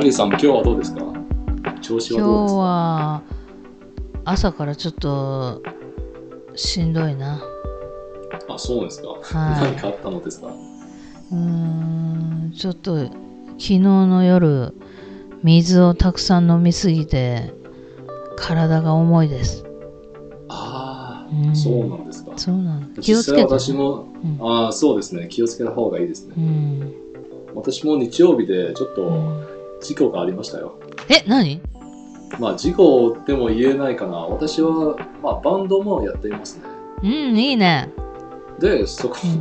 マリーさん、今日はどうですか？調子は今日どうですか？は朝からちょっとしんどいな。あ、そうですか。はい何かあったのですか？うーん、ちょっと昨日の夜、水をたくさん飲みすぎて体が重いです。ああ、うんそうなんですか。そうなの。気をつけて。私も、うんああ、そうですね。気をつけた方がいいですね。うん私も日曜日でちょっとうん事故がありましたよ。え、何？まあ、事故でも言えないかな。私は、まあ、バンドもやっていますね。うん、いいね。で、そこで、うん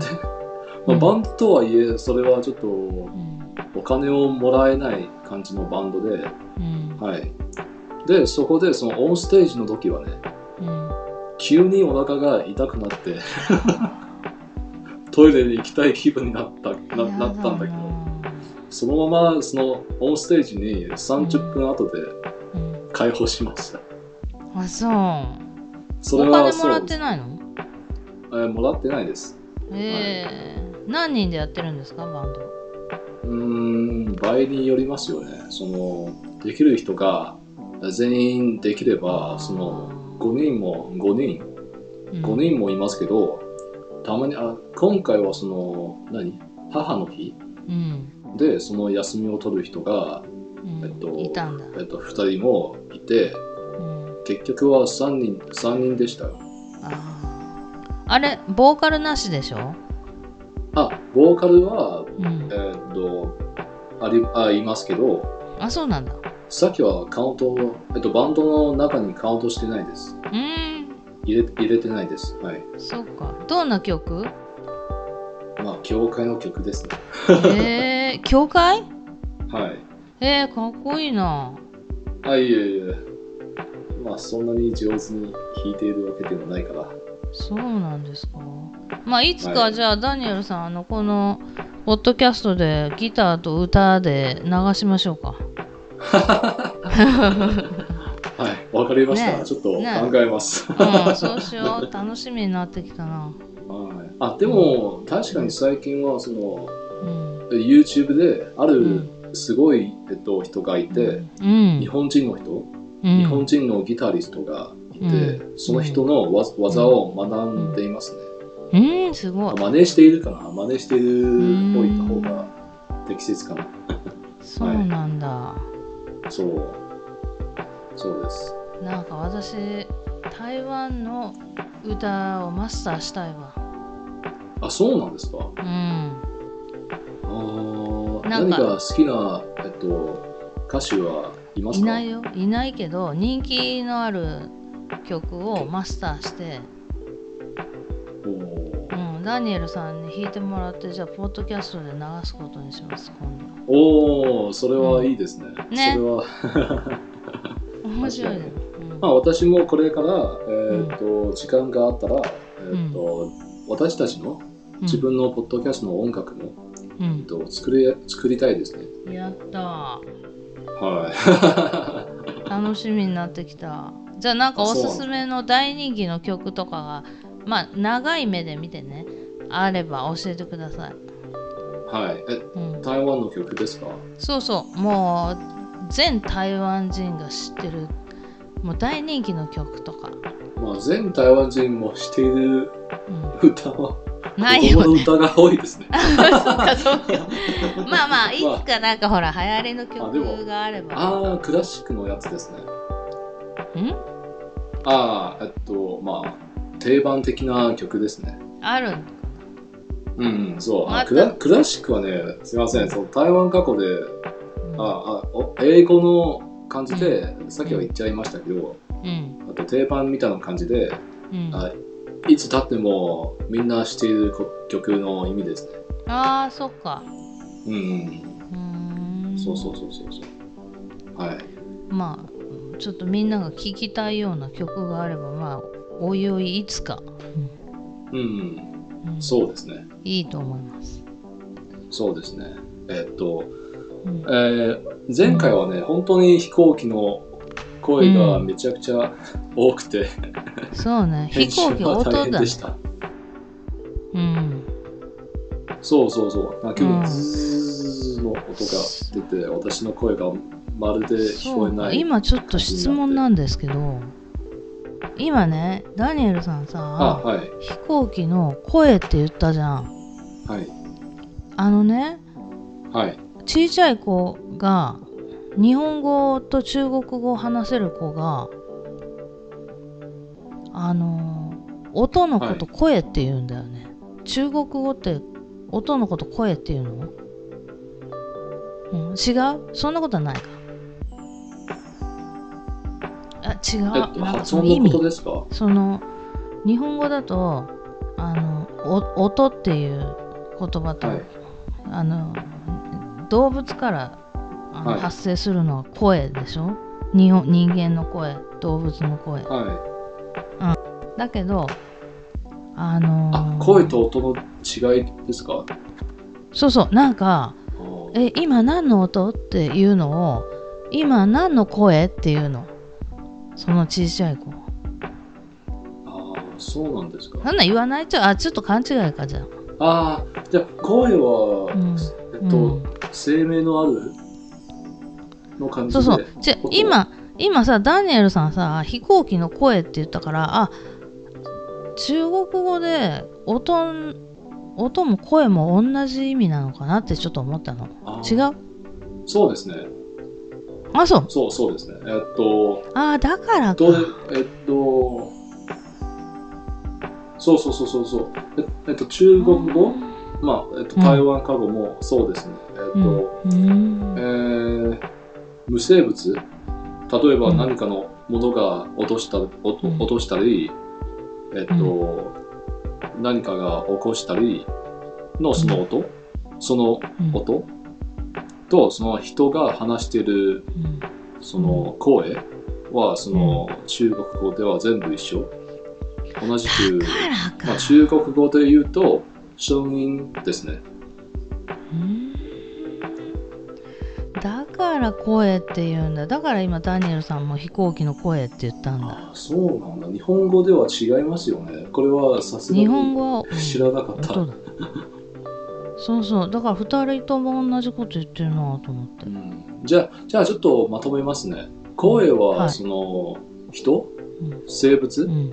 まあ、バンドとはいえ、それはちょっとうんお金をもらえない感じのバンドで、うんはい。で、そこでそのオンステージの時はね、うん急にお腹が痛くなって、トイレに行きたい気分になったななったんだけど、そのままそのオンステージに30分後でうん解放しました。あ、そう。それお金もらってないの？えーもらってないです。ええ何人でやってるんですか、バンド。うーん、倍によりますよね。その、できる人が全員できれば、その、5人も、5人、うん5人もいますけど、たまに、あ今回はその、何？母の日？うんで、その休みを取る人が、うんえっといたんだ。えっと、2人もいて、うん結局は3人、三人でしたよ。あーあれ、ボーカルなしでしょ？あ、ボーカルは、うんえ。ーっと、あり、あ、いますけど、あ、そうなんだ。さっきはカウント、えっと、バンドの中にカウントしてないです。うーん、入れ入れてないです。はい。そっか。どんな曲？まあ、教会の曲ですね。えー、教会？はい。えー、かっこいいな。あ、いえいえ。まあ、そんなに上手に弾いているわけではないから。そうなんですか？まあ、いつか、はいじゃあ、ダニエルさん、あの、この、ポッドキャストでギターと歌で流しましょうか。はい。わかりました。ねちょっと考ねえます。うん、そうしよう。楽しみになってきたな。はい。あ、でも、確かに最近は、その、うん。YouTube であるうんすごい、えっと、人がいて、うん。日本人の人、うん日本人のギタリストがいて、うその人のわ技を学んでいますね。うん、すごい。真似しているかな？真似していると言った方が適切かな。そうなんだ。そう。そうです。なんか私、台湾の歌をマスターしたいわ。あ、そうなんですか？うん。あ何か好きな、えっと、歌手はいますか？いないよ。いないけど、人気のある曲をマスターして、おーうん、ダニエルさんに弾いてもらって、じゃあ、ポッドキャストで流すことにします、今おーそれはいいですね。ねそれは、度。面白いね。まあ、私もこれから、えっと時間があったら、えっと私たちのうん自分のポッドキャストの音楽も、うえっと作り作りたいですね。ん。やったはい。楽しみになってきた。じゃあ、なんかおすすめの大人気の曲とかが、まあ、長い目で見てね、あれば教えてください。はい。え、うん、台湾の曲ですか？そうそう、もう全台湾人が知ってる、もう大人気の曲とか。まあ、全台湾人もしているうん、歌は、ないよね。の歌が多いですね。まあまあ、いまあつかなんかほら、流行りの曲があれば。ああ、クラシックのやつですね。ん？ああ、えっと、まあ、定番的な曲ですね。あるんうん、うんそうクラ。クラシックはね、すみません、そう台湾過去で、うんああお英語の感じで、さっきは言っちゃいましたけど、うん。あと定番みたいな感じで、うん、ああいつ経ってもみんな知っているこ曲の意味ですね。あー、そっか。うん、うん、うーん。そうそうそうそうそう。はい。まあ、ちょっとみんなが聴きたいような曲があれば、まあ、おいおいいつか、うん、うんそうですね。いいと思います。そうですね。えっと、うんえー前回はね、本当に飛行機の声がめちゃくちゃ多くて、そうね、飛行機音だた。うん。そうそうそう。なんか急うんにズの音が出て、私の声がまるで聞こえない。今ちょっと質問なんですけど今ねダニエルさんあ、さはい。飛行機の声って言ったじゃんはい。あのねはい。小さい子が日本語と中国語を話せる子があの音のこと声って言うんだよね、中国語って音のこと声って言うの、うん、違う？そんなことはないか。あ違う？えっと、なんかその意味。ことですか？その日本語だとあのお音っていう言葉と、はい。あの動物からあの、はい発生するのは声でしょ？日本人間の声動物の声。はだけどあのい。ーあ、声と音の違いですか？そうそう。なんかえ今何の音っていうのを今何の声っていうの？その小さい子。あー、そうなんですか。そん言わないちょあちょっと勘違いかじゃあ。ああ、じゃあ声は、うん。えっと、うん。生命のあるの感じで。そうそう。じゃ音今今さダニエルさんさ飛行機の声って言ったからあ中国語で音音も声も同じ意味なのかなってちょっと思ったの。違う？そうですね。あそう。そうそうですね。えっと、あだからか。えっと、そうそうそうそうそう。ええっと、中国語、まあ、えっと、うん台湾語もそうですね。えっと、うん。えー無生物？例えばうん。何かのものが落とした,、落としたり、えっと何かが起こしたりのその音、そのうん。音？とその人が話しているうん。その声はその中国語では全部一緒？同じくまあ、中国語で言うと声音ですね。うんだから声って言うんだ。だから今ダニエルさんも飛行機の声って言ったんだ。あそうなんだ。日本語では違いますよね。これはさすがに日本語知らなかった、音だ。そうそう。だから2人とも同じこと言ってるなと思って。うん。じゃあじゃあちょっとまとめますね。声ははい。その、人？うん。生物？うん。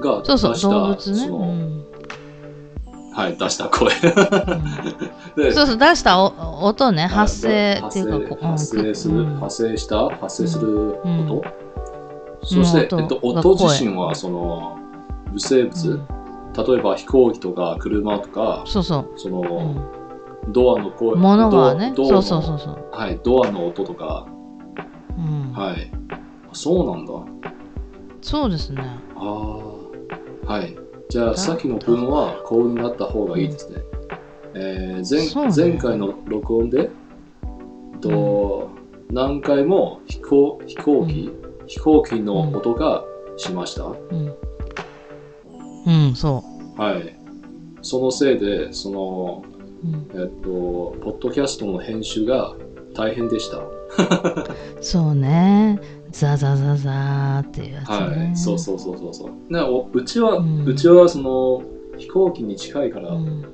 が出したそう動物ね、そうのんはい出した声。うん。でそうそう出したお音ねはい発生っていうか発生する、うん。発生した発生する音、うん。そして、うんえっと、音自身はその無生物、うん。例えば飛行機とか車とかそうそう。その、うん。ドアの声物がねドアそうそうそう。そう、はいドアの音とか。うん。はい。そうなんだ。そうですね。ああはいじゃあださっきの文はこうになった方がいいですね、えー前ね。前回の録音でと、何回も飛行飛行機、飛行機の音がしました、うん。うんそはい。そのせいでそのう、うん、えっとポッドキャストの編集が大変でした。そうねザザザザーっていうやつね、はい、そうそうそうそうそう。ね、おうちは、ううんちはその飛行機に近いから、うん、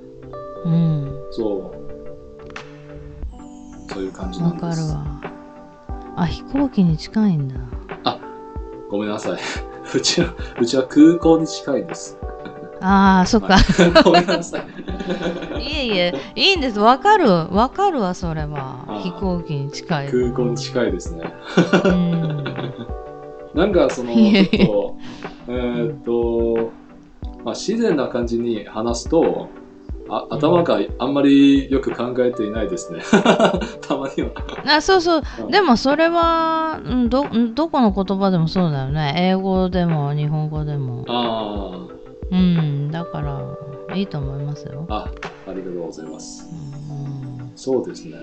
うん、そう、そういう感じなわかんです。るわ。あ飛行機に近いんだ。ごめんなさい。うちは、うちは空港に近いです。ああそっか。はい。ごめんなさい。いえいえいいんです。わかるわかるわそれは。飛行機に近い。空港に近いですね。うんなんかその、ちょっと、えーっと、まあ、自然な感じに話すと、あ頭があんまりよく考えていないですね。たまには。あそうそううんでもそれはうんどうんどこの言葉でもそうだよね英語でも日本語でもあうんだからいいと思いますよ、あ、あ、ありがとうございます。うん、そうですね。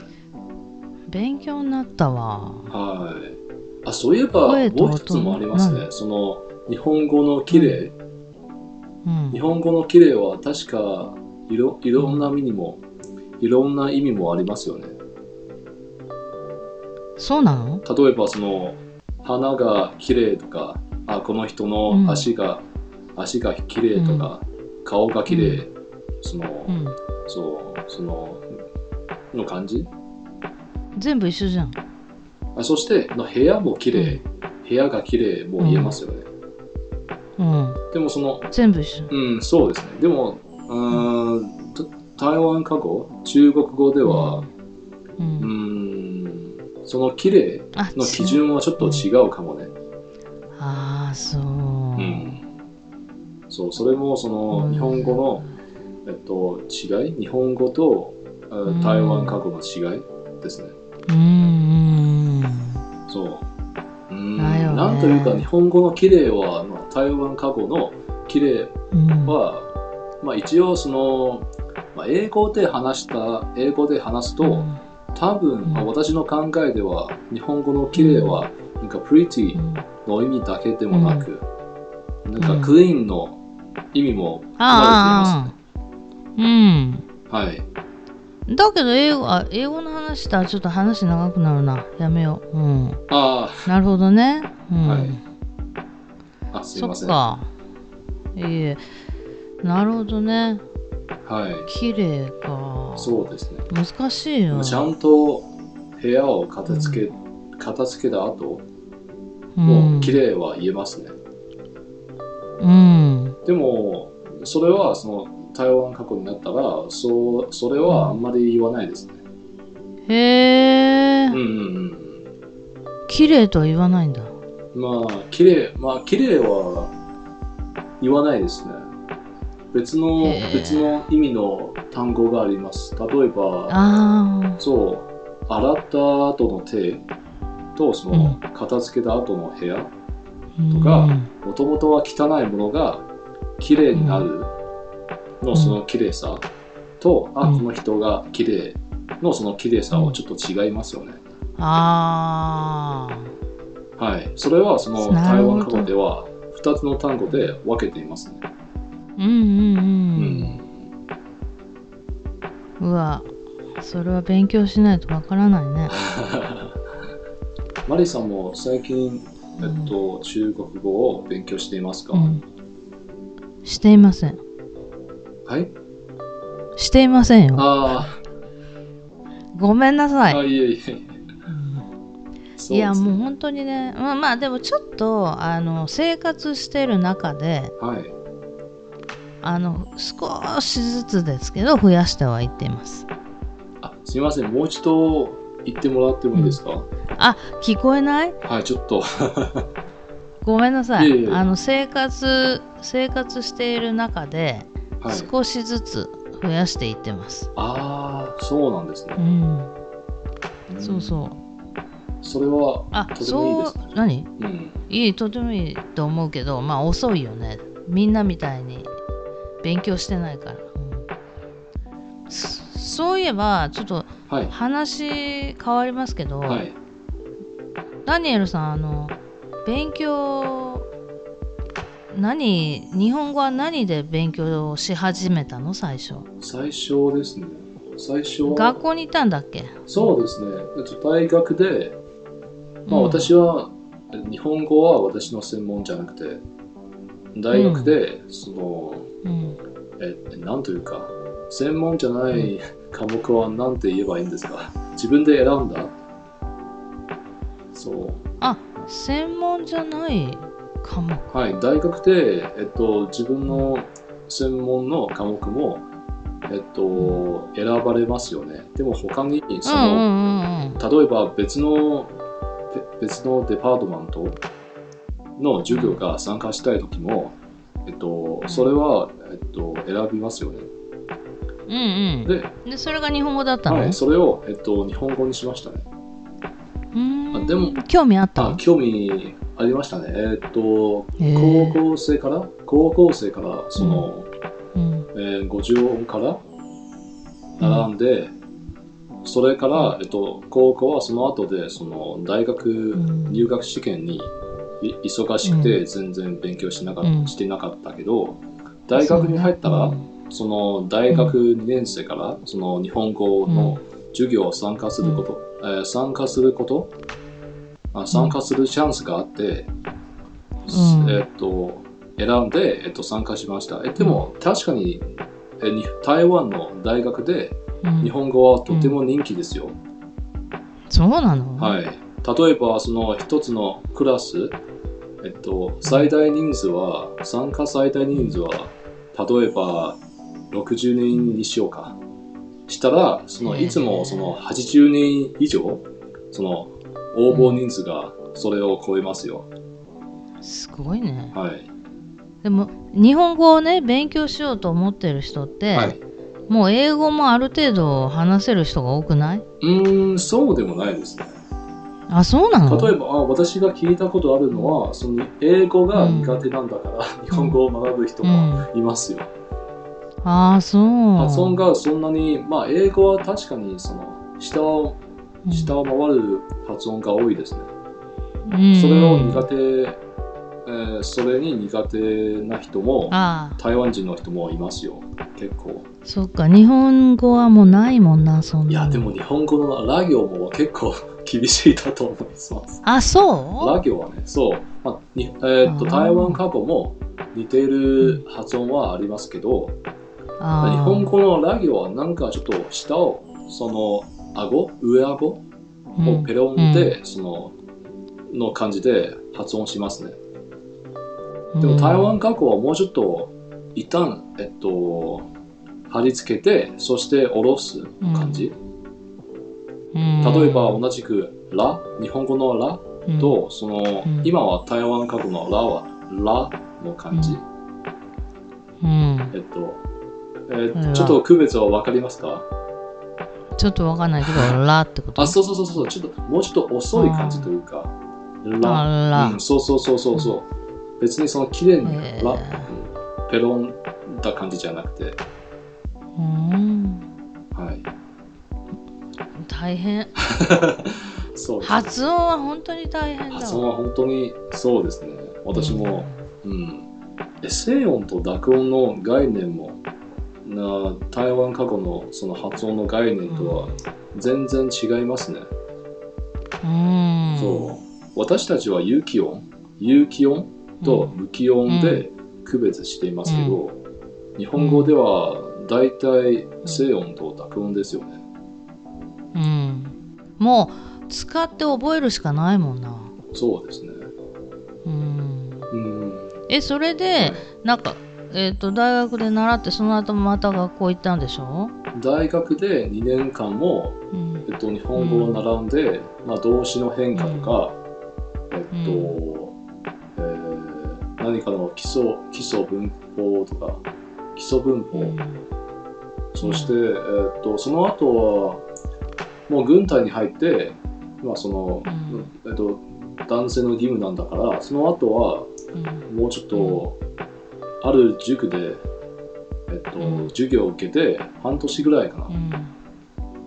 勉強になったわはい。あ、そういえば、もう一つもありますね。何その、日本語の綺麗、うん。日本語の綺麗は確かいろ、いろんな意味も、いろんな意味もありますよね。そうなの？例えば、その、鼻が綺麗とか、あ、この人の足が、足が綺麗とか、顔が綺麗、その、うん。そう、その、の感じ？全部一緒じゃんあそしての部屋も綺麗、部屋が綺麗も言えますよね、うん。でもその全部一緒。うんそうですね。でもうーんと台湾過去中国語では、ううん。ーんその綺麗あの基準はちょっと違うかもね、ああそう、うん。そうそれもそのうん。日本語の、えっと、違い？日本語と台湾過去の違いですね、うんうんんというか日本語の綺麗は、まあ、台湾過去の綺麗うん。は、まあ、一応その、まあ、英語で話した英語で話すと、うん。多分、うん。まあ私の考えでは日本語の綺麗は、なんか pretty の意味だけでもなく、なんかうん clean の意味も含まれています、はいだけど英語あ英語の話したらちょっと話長くなるな。やめよう。うん。あなるほどね。うん、はい。ああすいそません。っか。いいえ。なるほどね。はい。綺麗か。そうですね。難しいよ。ちゃんと部屋を片付け、片付けた後うもうん綺麗は言えますね、うん。でもそれはその台湾過去になったらそうそれはあんまり言わないですね、へえ、うんうんうん綺麗とは言わないんだ。まあ綺麗まあ綺麗は言わないですね。別の別の意味の単語があります。例えばあそう洗った後の手とその片付けた後の部屋あとかうん。もともとは汚いものが綺麗になるのその綺麗さと、あうん。この人が綺麗のその綺麗さはちょっと違いますよね、あはい。それはその台湾過去では2つの単語で分けていますね、ーうんうんううん、うわ。それは勉強しないとわからないね。マリさんも最近、えっと、中国語を勉強していますか、うん。していませんはい？していませんよ。あごめんなさー、あい、いえいえ。そういやですね。もう本当にねまあまあでもちょっとあの生活してる中ではい。あの少しずつですけど増やしてはいっています。あすみません。もう一度言ってもらってもいいですか、あ聞こえない？はいちょっと。ごめんなさい。いえいえ。あの生活生活している中ではい少しずつ増やしていってます、ああそうなんですね。う、ん。ん。そうそう。それはあそう何？うん。いいとてもいいと思うけどまあ遅いよね。みんなみたいに勉強してないから、うん。そそういえばちょっとはい。話変わりますけど、はい。ダニエルさんあの勉強何日本語は何で勉強し始めたの？最初。最初ですね。最初は学校に行ったんだっけ？そうですね。えっと大学でまあ、うん。私は日本語は私の専門じゃなくて大学でその、うん。えなんというか専門じゃない科目は何て言えばいいんですか？自分で選んだ。そう。あ専門じゃない科目。はい大学で、えっと、自分の専門の科目もえっと選ばれますよね。でも他にその、うんうんうんうん。例えば別のべ別のデパートマントの授業が参加したい時も、えっと、それは、えっと、選びますよね。うんうん。で、でそれが日本語だったの、はい、それを、えっと、日本語にしましたね。うーん。あでも興味あった興味ありましたね。えっと、高校生から、高校生から、その、うん。えー50音から並んで、それから、えっと、高校はその後でその大学ん。入学試験にい忙しくて全然勉強しなかっうん。してなかったけど大学に入ったらうんその大学2年生からその日本語の授業を参加すること、えー参加することあ参加するチャンスがあって、うん。えっと選んで、えっと、参加しました。えでも確かにえに台湾の大学でうん。日本語はとても人気ですよ、そうなの？はい。例えば、その一つのクラス、えっと、最大人数は、参加最大人数は、例えば60人にしようか。したら、そのええいつもその80人以上、その応募人数がそれを超えますよ。すごいね。はい。でも日本語をね勉強しようと思ってる人って、はい。もう英語もある程度話せる人が多くない？うーん、そうでもないですね。あそうなの？例えば、あ私が聞いたことあるのは、その英語が苦手なんだから、日本語を学ぶ人もいますよ。ああそう発音がそんなに、まあ、英語は確かにその下をうん下を回る発音が多いですね。うんそれを苦手、えーそれに苦手な人も台湾人の人もいますよ、結構。そっか日本語はもうないもんなそんなのいや、でも日本語のラ行も結構 厳しいだと思います。あそう？ラ行はね、そう。まあにえーっと台湾過去も似ている発音はありますけど、日本語のラ行はなんかちょっと下を、その顎、上顎？うん。をペロンで、その、の感じで発音しますね。でも台湾過去はもうちょっと、一旦、えっと、貼り付けて、そして下ろす感じ？うん。例えば同じく、ラ、日本語のラうん。と、その、うん。今は台湾過去のラは、ラの感じ？うん。えっと、えーうんちょっと区別は分かりますか？ちょっとわかんないけどラってこと？あ、そうそうそうそう、ちょっと、もうちょっと遅い感じというか、ラ。あらうん、そうそうそうそうそう。別にその綺麗にへーラ、うんペロンだ感じじゃなくて、うんはい。大変 そう。発音は本当に大変だわ発音は本当にそうですね。私も、うん。え静音と濁音の概念も、な台湾過去のその発音の概念とは全然違いますね。うんそう。私たちは有機音、有機音と無機音で区別していますけど、日本語では大体静音と濁音ですよね。うんもう使って覚えるしかないもんなそうですね。うんうん。えそれで、はいなんかえっ、と大学で習ってその後また学校行ったんでしょ、大学で2年間も、うん。えっと、日本語を習んで、まあ、動詞の変化とか、えっと、えー何かの基礎基礎文法とか基礎文法、うん。そして、えっと、その後はもう軍隊に入って、まあそのうん。えっと、男性の義務なんだからその後はうん。もうちょっと、ある塾で、えっとうん。授業を受けて半年ぐらいかな、うん。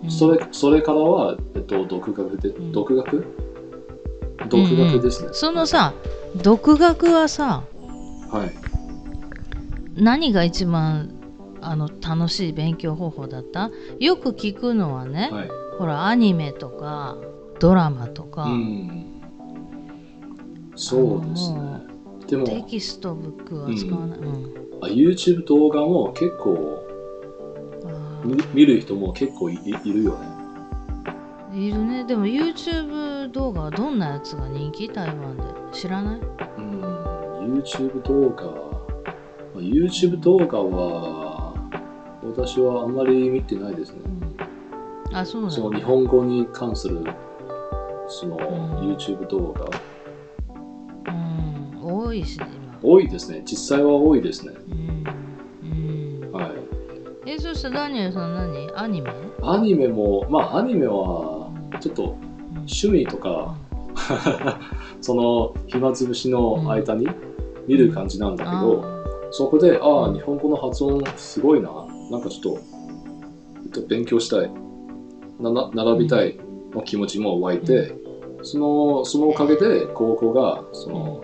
うん。それそれからは、えっと、独学で、ん。独学？独学ですね、そのさ独学はさはい。何が一番あの楽しい勉強方法だった？よく聞くのはね、はい。ほらアニメとかドラマとか、うん。そうですあねでもテキストブックは使わない、うん。あ YouTube 動画も結構あ見見る人も結構いるよね。ーいるね。でも YouTube 動画はどんなやつが人気？台湾で。知らない？うん。YouTube 動画。まあ YouTube 動画は私はあんまり見てないですね。あそうなの？その日本語に関するそのん。YouTube 動画いしね今。多いですね。実際は多いですね。うん、うん、はい。えそしたらダニエルさん何？アニメ、アニメもまあアニメはちょっと趣味とか その暇つぶしの間に見る感じなんだけど、そこでああ日本語の発音すごいな。なんかちょっとえっと勉強したい。なな並びたいの気持ちも湧いて、そのそのおかげで高校がその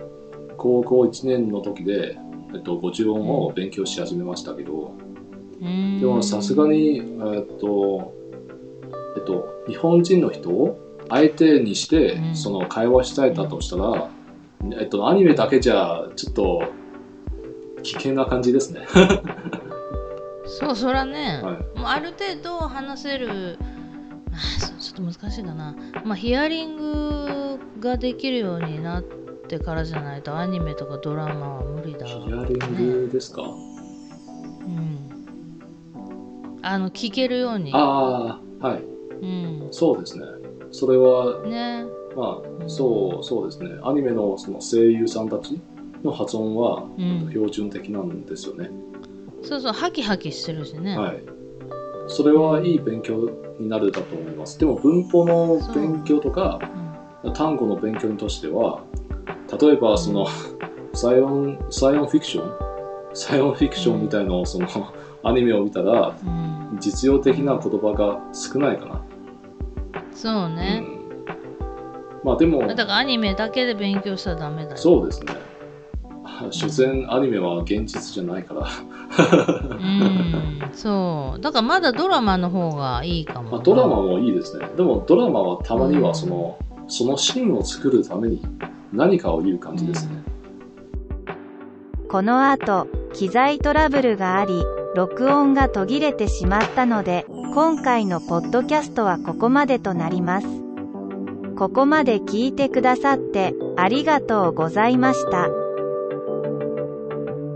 高校1年の時で、えっと、50音を勉強し始めましたけど、うん。でもさすがに、えっと、えっと、日本人の人を相手にして、うん。その会話したいだとしたら、えっと、アニメだけじゃちょっと危険な感じですね。そうそらね、はい。もうある程度話せるちょっと難しいかな。まあヒアリングができるようになってからじゃないとアニメとかドラマは無理だ。ヒアリングですか、うん。あの聞けるように。ああはい。うん。そうですね。それはね。まあそうそうですね。アニメのその声優さんたちの発音はうん。標準的なんですよね、そうそうハキハキしてるしね、はい。それはいい勉強になるだと思います。でも文法の勉強とかうん。単語の勉強にとしては例えばそのサイオンサイオンフィクション？サイオンフィクションみたいなそのアニメを見たらうん、実用的な言葉が少ないかな、そうね、うん。まあでもだからアニメだけで勉強したらダメだよ。そうですね。所詮アニメは現実じゃないから、うんそう。だからまだドラマの方がいいかもまあ、ドラマもいいですね。でもドラマはたまにはその,、そのシーンを作るために何かを言う感じですね、この後、機材トラブルがあり、録音が途切れてしまったので、今回のポッドキャストはここまでとなります。ここまで聞いてくださってありがとうございました。